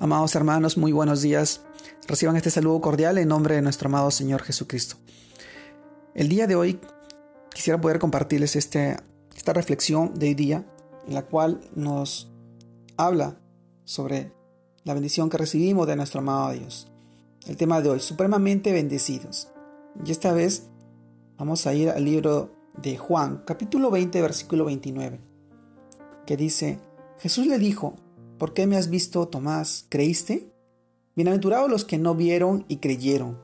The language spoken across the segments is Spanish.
Amados hermanos, muy buenos días. Reciban este saludo cordial en nombre de nuestro amado Señor Jesucristo. El día de hoy quisiera poder compartirles este, esta reflexión de hoy día en la cual nos habla sobre la bendición que recibimos de nuestro amado Dios. El tema de hoy, supremamente bendecidos. Y esta vez vamos a ir al libro de Juan, capítulo 20, versículo 29, que dice, Jesús le dijo, ¿Por qué me has visto, Tomás? ¿Creíste? Bienaventurados los que no vieron y creyeron.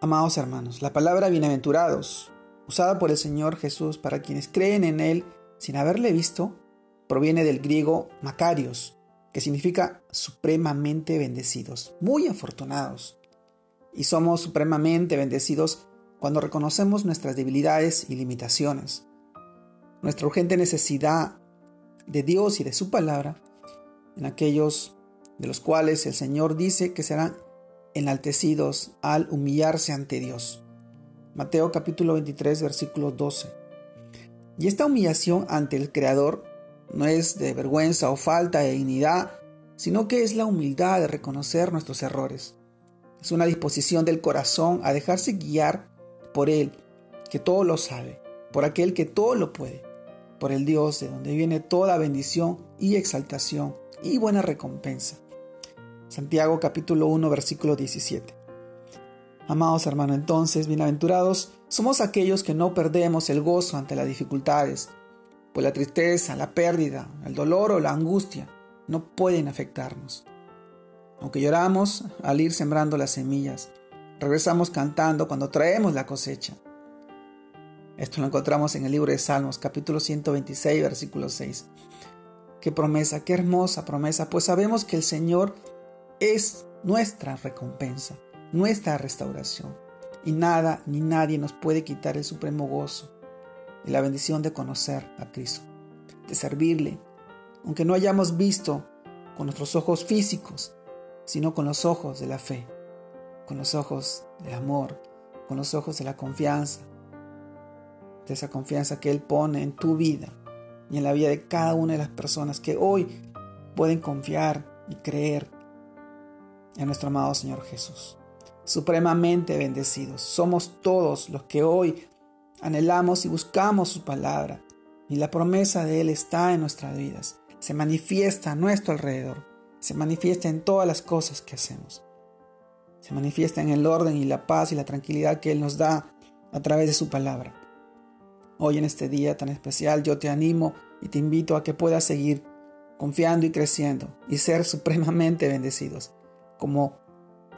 Amados hermanos, la palabra bienaventurados, usada por el Señor Jesús para quienes creen en Él sin haberle visto, proviene del griego Macarios, que significa supremamente bendecidos, muy afortunados. Y somos supremamente bendecidos cuando reconocemos nuestras debilidades y limitaciones, nuestra urgente necesidad de Dios y de su palabra, en aquellos de los cuales el Señor dice que serán enaltecidos al humillarse ante Dios. Mateo capítulo 23 versículo 12. Y esta humillación ante el Creador no es de vergüenza o falta de dignidad, sino que es la humildad de reconocer nuestros errores. Es una disposición del corazón a dejarse guiar por Él, que todo lo sabe, por aquel que todo lo puede por el Dios de donde viene toda bendición y exaltación y buena recompensa. Santiago capítulo 1 versículo 17. Amados hermanos, entonces, bienaventurados, somos aquellos que no perdemos el gozo ante las dificultades, pues la tristeza, la pérdida, el dolor o la angustia no pueden afectarnos. Aunque lloramos al ir sembrando las semillas, regresamos cantando cuando traemos la cosecha. Esto lo encontramos en el libro de Salmos, capítulo 126, versículo 6. Qué promesa, qué hermosa promesa, pues sabemos que el Señor es nuestra recompensa, nuestra restauración. Y nada ni nadie nos puede quitar el supremo gozo y la bendición de conocer a Cristo, de servirle, aunque no hayamos visto con nuestros ojos físicos, sino con los ojos de la fe, con los ojos del amor, con los ojos de la confianza, de esa confianza que Él pone en tu vida y en la vida de cada una de las personas que hoy pueden confiar y creer en nuestro amado Señor Jesús. Supremamente bendecidos. Somos todos los que hoy anhelamos y buscamos su palabra y la promesa de Él está en nuestras vidas. Se manifiesta a nuestro alrededor. Se manifiesta en todas las cosas que hacemos. Se manifiesta en el orden y la paz y la tranquilidad que Él nos da a través de su palabra. Hoy en este día tan especial yo te animo y te invito a que puedas seguir confiando y creciendo y ser supremamente bendecidos como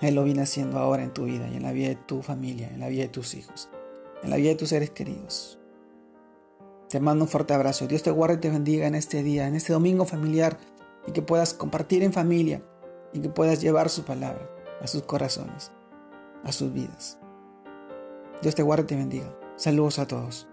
Él lo viene haciendo ahora en tu vida y en la vida de tu familia, en la vida de tus hijos, en la vida de tus seres queridos. Te mando un fuerte abrazo. Dios te guarde y te bendiga en este día, en este domingo familiar y que puedas compartir en familia y que puedas llevar su palabra a sus corazones, a sus vidas. Dios te guarde y te bendiga. Saludos a todos.